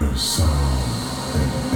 The sound